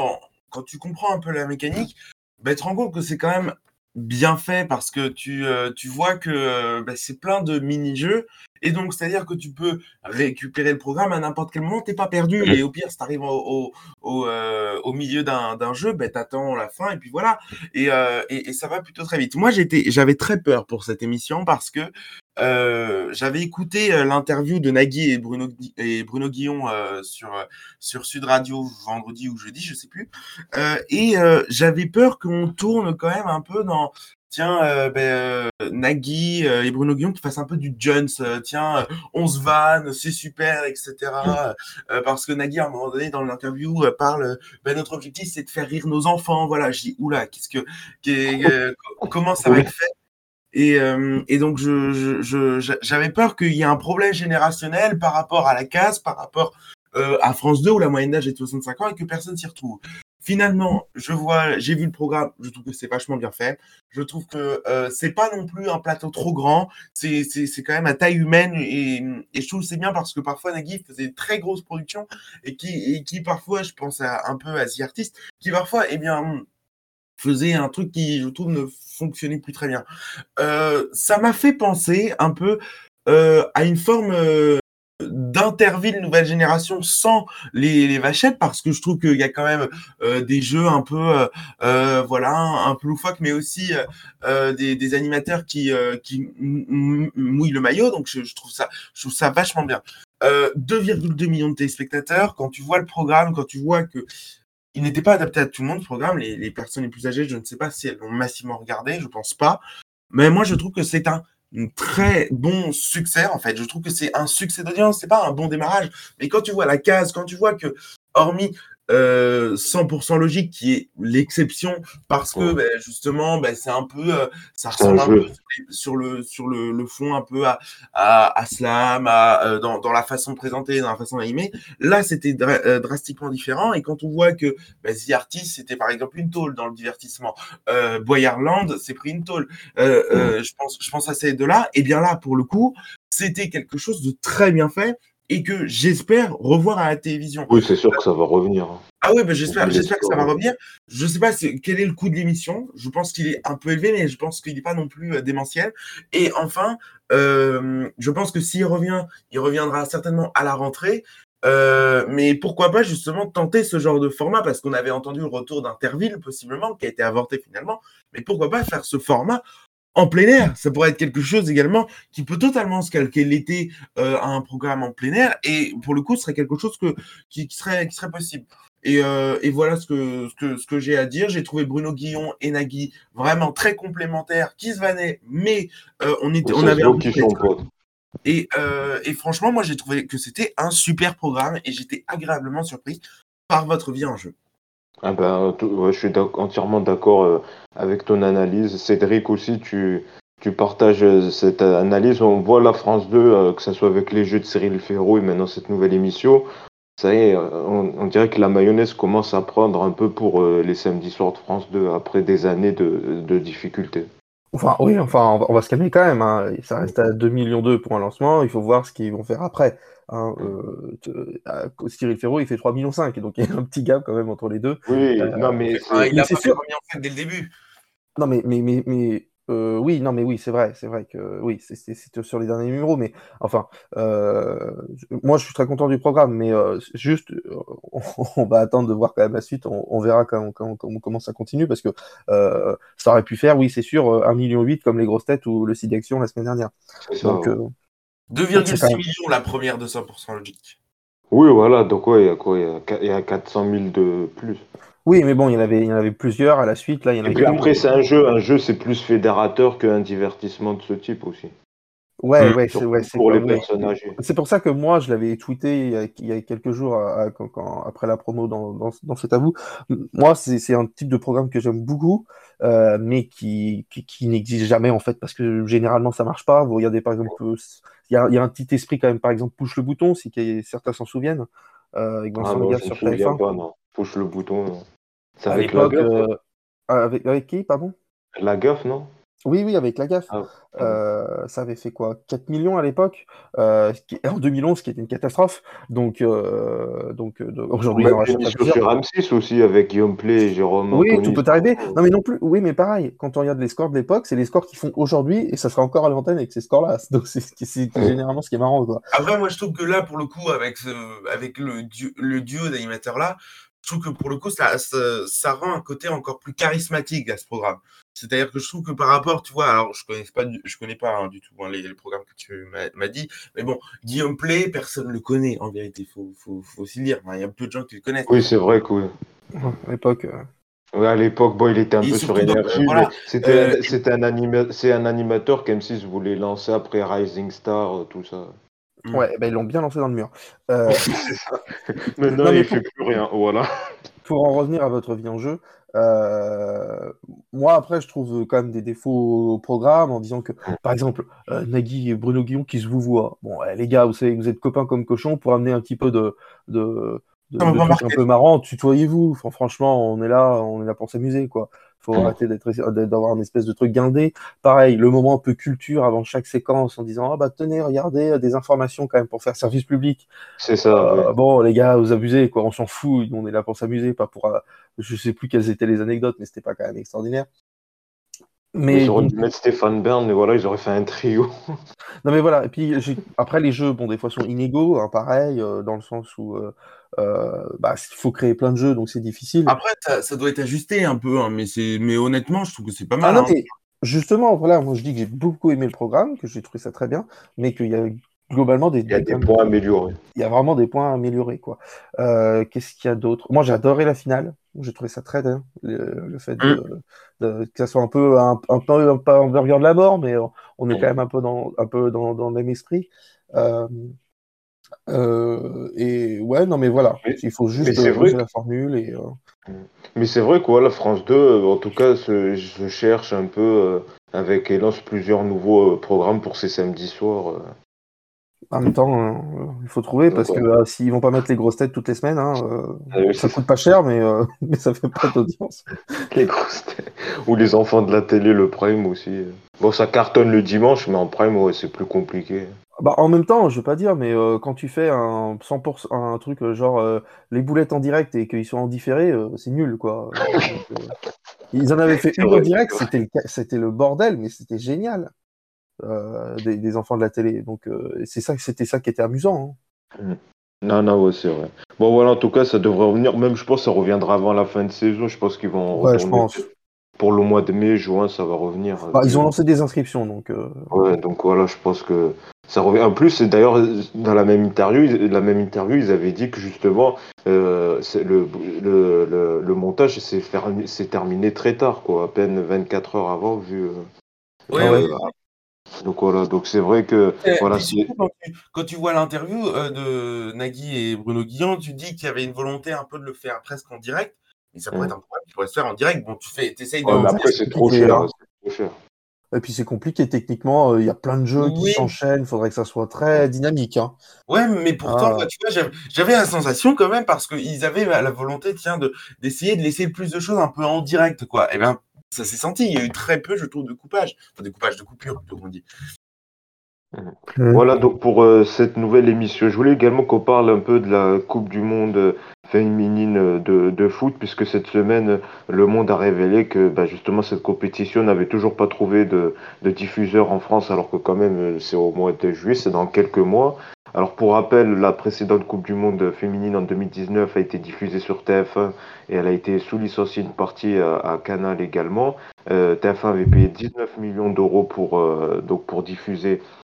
quand tu comprends un peu la mécanique, ben, tu te rends compte que c'est quand même bien fait parce que tu, tu vois que ben, c'est plein de mini-jeux et donc, c'est-à-dire que tu peux récupérer le programme à n'importe quel moment, t'es pas perdu. Et au pire, si t'arrives au, au, euh, au, milieu d'un jeu, ben, t'attends la fin et puis voilà. Et, euh, et, et, ça va plutôt très vite. Moi, j'étais, j'avais très peur pour cette émission parce que euh, j'avais écouté euh, l'interview de Nagui et Bruno, et Bruno Guillon euh, sur, sur Sud Radio vendredi ou jeudi, je sais plus. et j'avais peur qu'on tourne quand même un peu dans tiens, euh, ben, euh, Nagui euh, et Bruno Guillon qui fassent un peu du Jones, tiens, on se vanne, c'est super, etc. parce que Nagui, à un moment donné, dans l'interview, parle, ben, notre objectif, c'est de faire rire nos enfants. Voilà, je dis, oula, qu'est-ce que, comment ça va être fait? Et, et, donc, j'avais peur qu'il y ait un problème générationnel par rapport à la case, par rapport à France 2 où la moyenne d'âge est de 65 ans et que personne s'y retrouve. Finalement, je vois, j'ai vu le programme, je trouve que c'est vachement bien fait. Je trouve que euh, c'est pas non plus un plateau trop grand, c'est quand même à taille humaine et, je trouve c'est bien parce que parfois Nagui faisait très grosses productions et qui qui parfois, je pense à, un peu à The Artist, qui parfois, eh bien, faisait un truc qui, je trouve, ne fonctionnait plus très bien. Euh, ça m'a fait penser un peu euh, à une forme euh, d'Interville nouvelle génération sans les, les, vachettes parce que je trouve qu'il y a quand même euh, des jeux un peu euh, euh voilà un peu loufoques mais aussi des, des, animateurs qui qui mouillent le maillot. Donc je, je, trouve ça je trouve ça vachement bien. 2,2 millions de téléspectateurs. Quand tu vois le programme quand tu vois que il n'était pas adapté à tout le monde ce programme les, les personnes les plus âgées je ne sais pas si elles l'ont massivement regardé je pense pas mais moi je trouve que c'est un très bon succès en fait. Je trouve que c'est un succès d'audience, c'est pas un bon démarrage. Mais quand tu vois la case, quand tu vois que hormis 100% euh, logique qui est l'exception parce que ben, justement ben, c'est un peu euh, ça ressemble un peu sur le sur le, le, fond un peu à à, à Slam à, euh, dans, dans la façon de présenter dans la façon d'animer. Là c'était drastiquement différent et quand on voit que ben, The Artist c'était par exemple une tôle dans le divertissement Boyarland c'est pris une tôle. Je pense je pense à ces deux là et bien là pour le coup c'était quelque chose de très bien fait et que j'espère revoir à la télévision. Oui, c'est sûr que ça va revenir. Hein. Ah oui, ben j'espère, j'espère que ça va revenir. Je sais pas quel est le coût de l'émission. Je pense qu'il est un peu élevé, mais je pense qu'il n'est pas non plus euh, démentiel. Et enfin, euh, je pense que s'il revient, il reviendra certainement à la rentrée. Euh, mais pourquoi pas justement tenter ce genre de format? Parce qu'on avait entendu le retour d'Interville possiblement qui a été avorté finalement. Mais pourquoi pas faire ce format en plein air. Ça pourrait être quelque chose également qui peut totalement se calquer l'été euh, à un programme en plein air. Et pour le coup, ce serait quelque chose que, qui, serait, qui serait possible. Et, euh, et voilà ce que, ce que, ce que j'ai à dire. J'ai trouvé Bruno Guillon et Nagui vraiment très complémentaires, qui se vannaient, mais euh, on, était, on avait un et, euh, et franchement, moi, j'ai trouvé que c'était un super programme et j'étais agréablement surpris par votre vie en jeu. Ah ben, je suis entièrement d'accord euh, avec ton analyse. Cédric aussi, tu, tu partages euh, cette analyse. On voit la France 2, euh, que ce soit avec les jeux de Cyril Ferro et maintenant cette nouvelle émission. Ça y est, on, dirait que la mayonnaise commence à prendre un peu pour les samedis soirs de France 2 après des années de, difficultés. Enfin, oui, enfin, on va, se calmer quand même. Hein. Ça reste à 2 millions d'euros pour un lancement. Il faut voir ce qu'ils vont faire après. Hein. Euh, Cyril Ferro, il fait 3 millions 5. Donc, il y a un petit gap quand même entre les deux. Oui, euh, non, mais, il a pas sûr. fait dès le début. Non, mais, mais, mais, mais euh, oui, non, mais oui, c'est vrai, c'est vrai que oui, c'est sur les derniers numéros, mais enfin, euh, moi, je suis très content du programme, mais euh, juste, (laughs) on, va attendre de voir quand même la suite, on, verra quand, comment ça continue, parce que ça aurait pu faire, oui, c'est sûr, 1,8 million comme les grosses têtes ou le site d'action la semaine dernière. Donc, 2,6 millions la première de 100% logique. Oui, voilà, donc ouais, il y a quoi Il y a 400 000 de plus. Oui, mais bon, il y en avait, il y en avait plusieurs à la suite. Là, il y en Et puis après, c'est un jeu. Un jeu, c'est plus fédérateur qu'un divertissement de ce type aussi. Ouais, ouais, c'est ouais, pour les personnages. C'est pour ça que moi, je l'avais tweeté il y, a, quelques jours après la promo dans, dans, dans cet avou. Moi, c'est un type de programme que j'aime beaucoup, euh, mais qui, qui, n'existe jamais en fait, parce que généralement, ça marche pas. Vous regardez par exemple, il y a, y a, un petit esprit quand même, par exemple, Push le bouton, si certains s'en souviennent, euh, avec Vincent ah sur TF1. Pas, non. Push le bouton. C'est avec la euh, avec, avec qui, pardon? La GAF, non? Oui, oui, avec la gaffe. Ah, euh, ça avait fait quoi? 4 millions à l'époque, euh, en 2011, ce qui était une catastrophe. Donc, euh, donc aujourd'hui, ils en rachètent sur M6 aussi, avec Guillaume Play et Jérôme. Oui, tout peut arriver. Non, mais non plus. Oui, mais pareil, quand on regarde les scores de l'époque, c'est les scores qu'ils font aujourd'hui et ça sera encore à l'antenne avec ces scores-là. (laughs) Donc, c'est généralement ce qui est marrant. Quoi. Après, moi, je trouve que là, pour le coup, avec, avec le, le duo d'animateurs-là, je trouve que pour le coup, ça, ça, rend un côté encore plus charismatique à ce programme. C'est-à-dire que je trouve que par rapport, tu vois, alors je connais pas, je connais pas hein, du tout hein, les, programmes que tu m'as dit, mais bon, Guillaume Play, personne ne le connaît en vérité, faut, faut, faut aussi le dire. Il y a peu de gens qui le connaissent. Oui, c'est vrai que oui. À l'époque. Euh... à l'époque, bon, il était un peu sur énergie. C'était euh, un, anima... un animateur qu'M6 voulait lancer après Rising Star, euh, tout ça. Mm. Ouais, ben, ils l'ont bien lancé dans le mur. Euh... (laughs) (laughs) Maintenant, il ne fait plus rien. Voilà. Pour en revenir à votre vie en jeu, euh... moi, après, je trouve quand même des défauts au programme en disant que, mm. par exemple, euh, Nagui et Bruno Guillon qui se vous voient. Bon, les gars, vous savez, vous êtes copains comme cochons pour amener un petit peu de. de... de, de un peu marrant, tutoyez-vous. franchement, on est là, on est là pour s'amuser, quoi faut arrêter d'avoir un espèce de truc guindé. Pareil, le moment un peu culture avant chaque séquence en disant ah bah tenez, regardez euh, des informations quand même pour faire service public. C'est ça. Euh, bon les gars, vous abusez quoi, on s'en fout, on est là pour s'amuser, pas pour. Euh, je sais plus quelles étaient les anecdotes, mais c'était pas quand même extraordinaire. Mais ils auraient dû mettre Stéphane Bern, mais voilà, ils auraient fait un trio. non mais voilà, et puis après les jeux, bon des fois sont inégaux, hein, pareil, dans le sens où euh, bah, il faut créer plein de jeux, donc c'est difficile. Après, ça, doit être ajusté un peu, hein, mais, mais honnêtement, je trouve que c'est pas mal. Ah hein. justement, voilà, moi je dis que j'ai beaucoup aimé le programme, que j'ai trouvé ça très bien, mais qu'il y a globalement des, il y a des, points améliorés. Il y a vraiment des points améliorés, quoi. Euh, qu'est-ce qu'il y a d'autre? Moi, j'ai adoré la finale. J'ai trouvé ça très bien. Le, fait mm. de, que ça soit un peu un, un, peu un, un burger de la mort, mais on est mm. quand même un peu dans un peu dans, dans le même esprit. Euh, euh, et ouais, non, mais voilà, il faut juste changer la formule. Et, euh, Mais c'est vrai quoi, la France 2, euh, en tout cas, je cherche un peu avec et lance plusieurs nouveaux programmes pour ces samedis soirs. En même temps, hein, il faut trouver parce que s'ils vont pas mettre les grosses têtes toutes les semaines, hein, ah ça coûte pas cher, mais, (laughs) mais ça fait pas d'audience. (laughs) les grosses têtes. Ou les enfants de la télé, le prime aussi. Bon, ça cartonne le dimanche, mais en prime, ouais, c'est plus compliqué. Bah, en même temps, je veux pas dire, mais euh, quand tu fais un 100%, un truc euh, genre euh, les boulettes en direct et qu'ils sont en différé, c'est nul, quoi. (laughs) ils en avaient fait une en direct, c'était le, c'était le bordel, mais c'était génial. Des, enfants de la télé. Donc c'est ça, c'était ça qui était amusant. Hein. Mmh. Non, non, ouais, c'est vrai. Bon, voilà, en tout cas, ça devrait revenir. Même, je pense, ça reviendra avant la fin de saison. Je pense qu'ils vont. Ouais, je pense pour le mois de mai, juin, ça va revenir. Bah, ils ont lancé des inscriptions, donc. Euh, ouais, donc voilà, je pense que ça revient. En plus, d'ailleurs, dans la même interview, la même interview, ils avaient dit que justement, euh, le, le, le, montage s'est terminé très tard, quoi, à peine 24 heures avant, vu. Euh, ouais, Donc voilà, donc c'est vrai que voilà, quand, tu, vois l'interview de Nagui et Bruno Guillon, tu dis qu'il y avait une volonté un peu de le faire presque en direct. Mais ça pourrait être un problème qui pourrait se faire en direct. Bon, tu fais, essayes de. mais après, c'est trop, cher, hein. trop cher. Et puis c'est compliqué techniquement, euh, il y a plein de jeux qui s'enchaînent, il faudrait que ça soit très dynamique. Hein. Ouais, mais pourtant, ah. tu vois, j'avais la sensation quand même parce qu'ils avaient la volonté, tiens, d'essayer de, laisser plus de choses un peu en direct, quoi. Et eh bien, ça s'est senti. Il y a eu très peu, je trouve, de coupage. Enfin, de coupage, de coupure, plutôt qu'on dit. Mmh. Voilà donc pour euh, cette nouvelle émission. Je voulais également qu'on parle un peu de la Coupe du Monde euh, féminine euh, de, de, foot, puisque cette semaine, le monde a révélé que bah, justement cette compétition n'avait toujours pas trouvé de, de, diffuseur en France, alors que quand même c'est au mois de juillet, c'est dans quelques mois. Alors pour rappel, la précédente Coupe du Monde féminine en 2019 a été diffusée sur TF1 et elle a été sous licenciée une partie à, à Canal également. Euh, TF1 avait payé 19 millions d'euros pour, donc pour diffuser euh,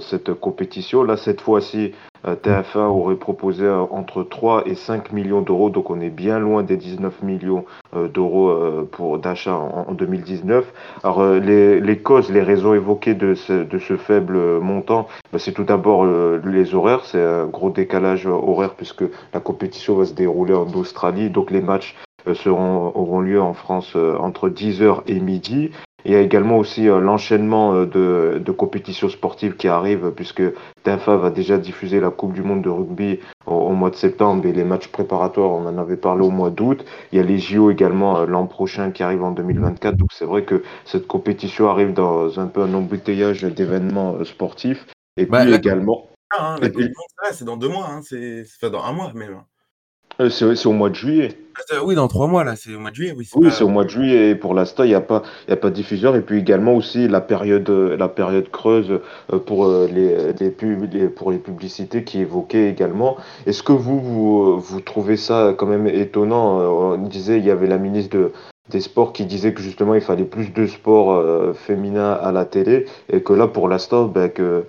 cette compétition. Là, cette fois-ci, euh, TF1 aurait proposé euh, entre 3 et 5 millions d'euros, donc on est bien loin des 19 millions d'euros pour d'achat en, 2019. Alors les, causes, les raisons évoquées de ce, faible montant, bah, c'est tout d'abord les horaires, c'est un gros décalage horaire puisque la compétition va se dérouler en Australie, donc les matchs auront lieu en France entre 10h et midi. Il y a également aussi euh, l'enchaînement euh, de, de, compétitions sportives qui arrivent, puisque TFA va déjà diffuser la Coupe du Monde de rugby au, mois de septembre et les matchs préparatoires, on en avait parlé au mois d'août. Il y a les JO également euh, l'an prochain qui arrivent en 2024. Donc c'est vrai que cette compétition arrive dans un peu un embouteillage d'événements sportifs. Et bah, puis également. Hein, c'est dans deux mois, hein, c'est dans un mois même. Euh, c'est au mois de juillet. Ah, oui, dans trois mois, là, c'est au mois de juillet. Oui, c'est au mois de juillet. Et pour l'instant, il n'y a, pas, a pas de diffuseur. Et puis également aussi la période, la période creuse euh, pour, euh, les, les, pour les publicités qui évoquaient également. Est-ce que vous, vous, vous, trouvez ça quand même étonnant? On disait, il y avait la ministre de, des sports qui disait que justement il fallait plus de sport féminin à la télé et que là pour l'instant ben, que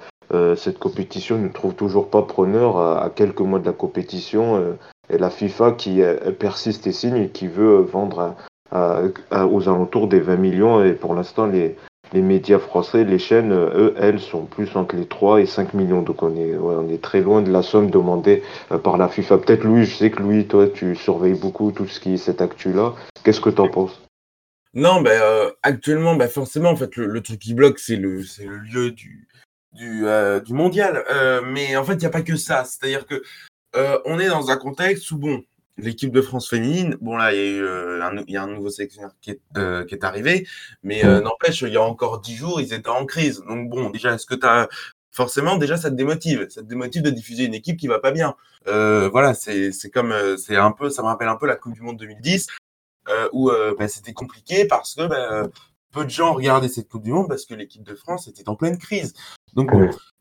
cette compétition ne trouve toujours pas preneur à, à, quelques mois de la compétition la FIFA qui euh, persiste et signe et qui veut vendre aux alentours des 20 millions. Et pour l'instant, les, les médias français, les chaînes, eux, elles, sont plus entre les 3 et 5 millions. Donc on est, on est très loin de la somme demandée euh, par la FIFA. Peut-être Louis, je sais que Louis, toi, tu surveilles beaucoup tout ce qui est cette actu-là. Qu'est-ce que tu en penses? Non, ben, euh, actuellement, ben, forcément, en fait, le, truc qui bloque, c'est le, le lieu du, du, du mondial. mais en fait, il n'y a pas que ça. C'est-à-dire que euh, on est dans un contexte où, bon, l'équipe de France féminine, bon là, il y a, eu, euh, un, y a un nouveau sélectionneur qui est, euh, qui est arrivé, mais n'empêche, il y a encore dix jours, ils étaient en crise. Donc bon, déjà, est-ce que tu as... Forcément, déjà, ça te démotive. Ça te démotive de diffuser une équipe qui va pas bien. voilà, c'est comme, c'est un peu, ça me rappelle un peu la Coupe du Monde 2010, où bah, c'était compliqué parce que bah, peu de gens regardaient cette Coupe du Monde parce que l'équipe de France était en pleine crise. Donc,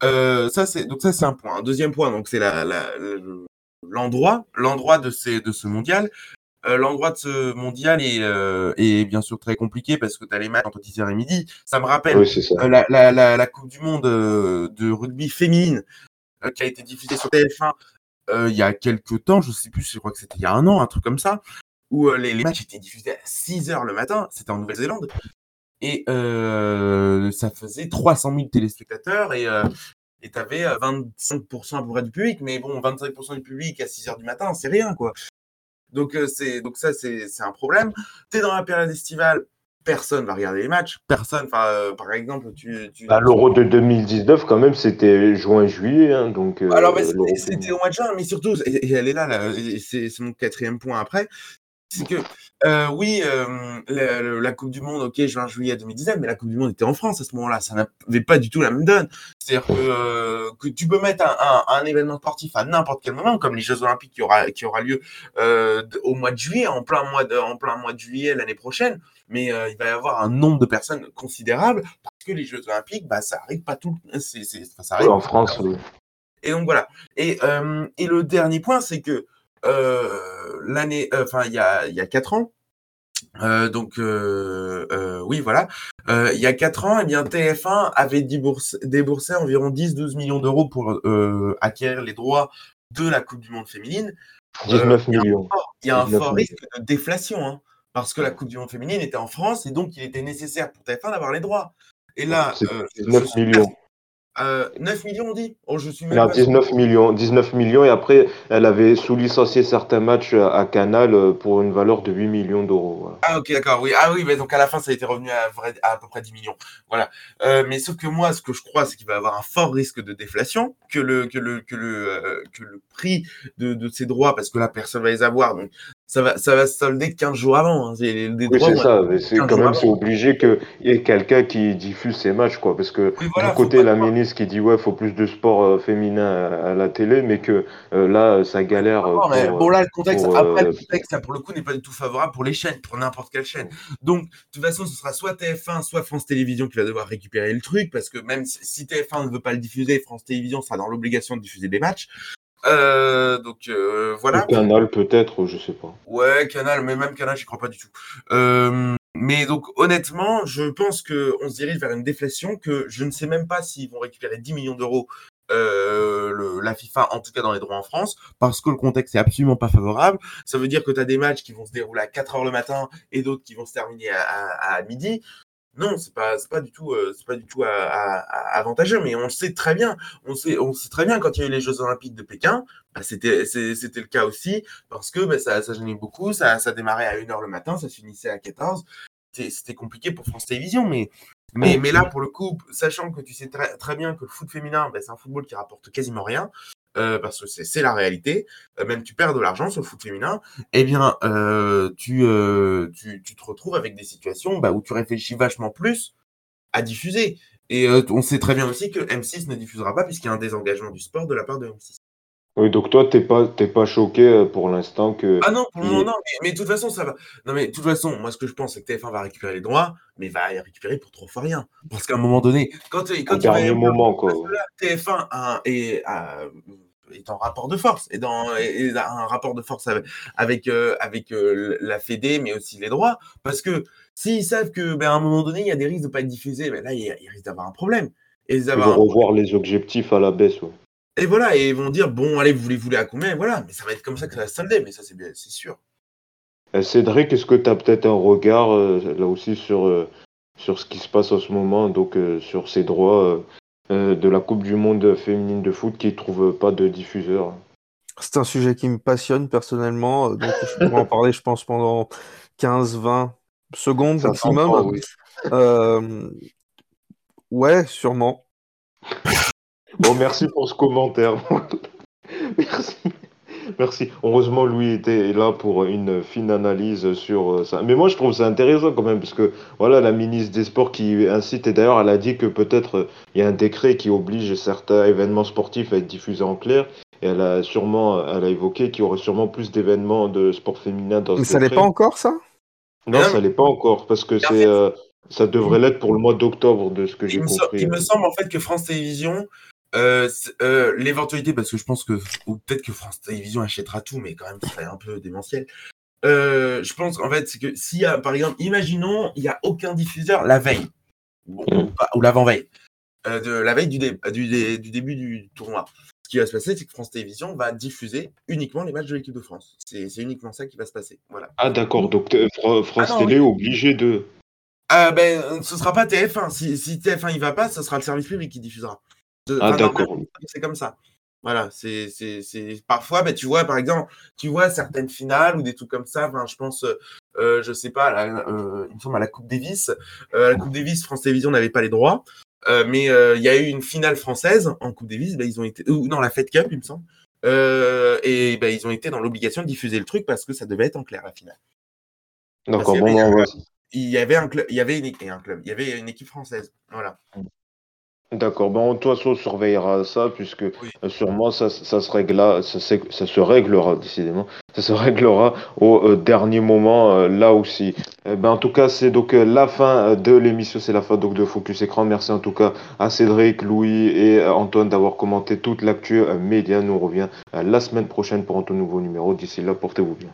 euh, ça c'est donc ça c'est un point. Un deuxième point, donc c'est la, l'endroit, l'endroit de ces de ce mondial. Euh, l'endroit de ce mondial est, euh, est bien sûr très compliqué parce que tu as les matchs entre 10h et midi. Ça me rappelle la, la, la, Coupe du Monde de rugby féminine qui a été diffusée sur TF1 il y a quelques temps, je sais plus, je crois que c'était il y a un an, un truc comme ça, où les, les, matchs étaient diffusés à 6 h le matin, c'était en Nouvelle-Zélande, et euh, ça faisait 300 000 téléspectateurs et euh, et tu avais 25% à peu près du public, mais bon, 25% du public à 6 heures du matin, c'est rien, quoi. Donc, euh, c'est, donc ça, c'est, c'est un problème. Tu es dans la période estivale, personne va regarder les matchs, personne, euh, par exemple, tu... tu bah, L'Euro de 2019, quand même, c'était juin-juillet, hein, donc... Euh, Alors, c'était, au mois de juin, mais surtout, et, elle est là, là c'est, c'est mon quatrième point après, c'est que euh, oui, euh, la, Coupe du Monde, ok, juin, juillet 2019, mais la Coupe du Monde était en France à ce moment-là. Ça n'avait pas du tout la même donne. C'est-à-dire que, euh, que, tu peux mettre un, un, événement sportif à n'importe quel moment, comme les Jeux Olympiques qui aura, qui aura lieu au mois de juillet, en plein mois de, en plein mois de juillet l'année prochaine, mais il va y avoir un nombre de personnes considérable parce que les Jeux Olympiques, bah, ça arrive pas tout. Ça arrive en France. Oui. Et donc voilà. Et, et le dernier point, c'est que l'année, euh, enfin il y a il y a quatre ans. Euh, donc oui voilà, il y a quatre ans, eh bien TF1 avait déboursé, environ 10-12 millions d'euros pour acquérir les droits de la Coupe du Monde féminine. 19 millions. Il y a un fort, risque de déflation, hein, parce que la Coupe du Monde féminine était en France et donc il était nécessaire pour TF1 d'avoir les droits. Et là, 19 millions. 9 euh, millions, on dit oh, je suis même 19 millions, 19 millions, et après, elle avait sous-licencié certains matchs à Canal euh, pour une valeur de 8 millions d'euros. Ah, ok, d'accord, oui. Ah, oui, mais donc à la fin, ça a été revenu à, à, peu près 10 millions. Voilà. Euh, mais sauf que moi, ce que je crois, c'est qu'il va y avoir un fort risque de déflation, que le, que le, que le, que le prix de, de ces droits, parce que la personne va les avoir, donc ça va, ça va se solder 15 jours avant. Hein. Les, oui, c'est ça. C'est quand même c'est obligé qu'il y ait quelqu'un qui diffuse ces matchs, quoi. Parce que du côté, la ministre qui dit ouais, faut plus de sport euh, féminin à, la télé, mais que euh, là, ça galère. Euh, bon, là, le contexte, après, le contexte, là, pour le coup, n'est pas du tout favorable pour les chaînes, pour n'importe quelle chaîne. Donc, de toute façon, ce sera soit TF1, soit France Télévisions qui va devoir récupérer le truc, parce que même si TF1 ne veut pas le diffuser, France Télévisions sera dans l'obligation de diffuser des matchs. Euh, donc euh, voilà. Canal peut-être, je sais pas. Ouais, Canal, mais même Canal, j'y crois pas du tout. Euh, mais donc honnêtement, je pense que on se dirige vers une déflation que je ne sais même pas s'ils vont récupérer 10 millions d'euros le, la FIFA, en tout cas dans les droits en France, parce que le contexte est absolument pas favorable. Ça veut dire que tu as des matchs qui vont se dérouler à 4 heures le matin et d'autres qui vont se terminer à, à, à midi. Non, c'est pas, pas du tout, c'est pas du tout euh, avantageux, mais on le sait très bien. On sait, on sait très bien quand il y a eu les Jeux Olympiques de Pékin, bah, c'était, c'était le cas aussi parce que bah, ça, ça gênait beaucoup. Ça, ça démarrait à 1h le matin, ça finissait à 14. C'était compliqué pour France Télévisions, mais, mais, mais là, pour le coup, sachant que tu sais très, très bien que le foot féminin, bah, c'est un football qui rapporte quasiment rien, euh, parce que c'est la réalité, euh, même tu perds de l'argent sur le foot féminin, eh bien, euh, tu, tu, te retrouves avec des situations bah, où tu réfléchis vachement plus à diffuser. Et on sait très bien aussi que M6 ne diffusera pas puisqu'il y a un désengagement du sport de la part de M6. Oui, donc toi, t'es pas, pas choqué pour l'instant que. Ah non, pour le moment, non, mais, de toute façon, ça va. Non, mais de toute façon, moi, ce que je pense, c'est que TF1 va récupérer les droits, mais va les récupérer pour trop fois rien. Parce qu'à un moment donné, quand, quand il va moment, quoi. TF1 est, est, en rapport de force, et dans un rapport de force avec, avec, euh, euh, la Fédé, mais aussi les droits, parce que s'ils savent que, ben, à un moment donné, il y a des risques de pas être diffusés, ben là, il, y risque d'avoir un problème. Et ils vont revoir les objectifs à la baisse. Ouais. Et voilà, et ils vont dire bon, allez, vous voulez, voulez à combien? Voilà, mais ça va être comme ça que ça va se solder, mais ça, c'est bien, c'est sûr. Euh, Cédric, est-ce que tu as peut-être un regard euh, là aussi sur, euh, sur ce qui se passe en ce moment, donc sur ces droits de la Coupe du Monde féminine de foot qui ne trouve pas de diffuseur? C'est un sujet qui me passionne personnellement, donc je pourrais en parler, je pense, pendant 15-20 secondes maximum. ouais, sûrement. Bon, merci pour ce commentaire. (laughs) merci. Merci. Heureusement, Louis était là pour une fine analyse sur euh, ça. Mais moi, je trouve ça intéressant quand même, parce que voilà, la ministre des Sports qui incite, et d'ailleurs, elle a dit que peut-être euh, il y a un décret qui oblige certains événements sportifs à être diffusés en clair. Et elle a sûrement, elle a évoqué qu'il y aurait sûrement plus d'événements de sport féminin dans Mais ça n'est pas encore ça? Non, ça l'est pas encore, parce que c'est, euh, ça devrait l'être pour le mois d'octobre, de ce que j'ai compris. il me semble en fait que France Télévisions euh, euh, l'éventualité, parce que je pense que, ou peut-être que France Télévisions achètera tout, mais quand même, ce serait un peu démentiel. Euh, je pense en fait, c'est que s'il y a, par exemple, imaginons, il n'y a aucun diffuseur la veille, ou, l'avant-veille, de la veille du, du, début du tournoi. Ce qui va se passer, c'est que France Télévisions va diffuser uniquement les matchs de l'équipe de France. C'est uniquement ça qui va se passer. Voilà. Ah d'accord, donc France ah Télé est obligé de. Ah ben, ce sera pas TF1. Si, si TF1 il va pas, ce sera le service public qui diffusera. Ah, d'accord. C'est comme ça. Voilà, c'est parfois, ben, tu vois, par exemple, tu vois certaines finales ou des trucs comme ça. je pense, euh, je sais pas, euh, il me semble à la Coupe Davis. Euh, à la Coupe Davis, France Télévisions n'avait pas les droits, mais il y a eu une finale française en Coupe Davis. Ben, ils ont été, ou non, la Fed Cup, il me semble. et ben, ils ont été dans l'obligation de diffuser le truc parce que ça devait être en clair la finale. D'accord, bon, ben, il y avait un club, il y avait une, un club, il y avait une équipe française. Voilà. D'accord, bon, toi, on surveillera ça, puisque euh, sûrement ça, ça, se règlera, ça, ça, se réglera, décidément, ça se réglera au euh, dernier moment, euh, là aussi. Eh ben, en tout cas, c'est donc la fin de l'émission, c'est la fin donc de Focus Écran. Merci en tout cas à Cédric, Louis et Antoine d'avoir commenté toute l'actu média. Nous revient la semaine prochaine pour un tout nouveau numéro. D'ici là, portez-vous bien.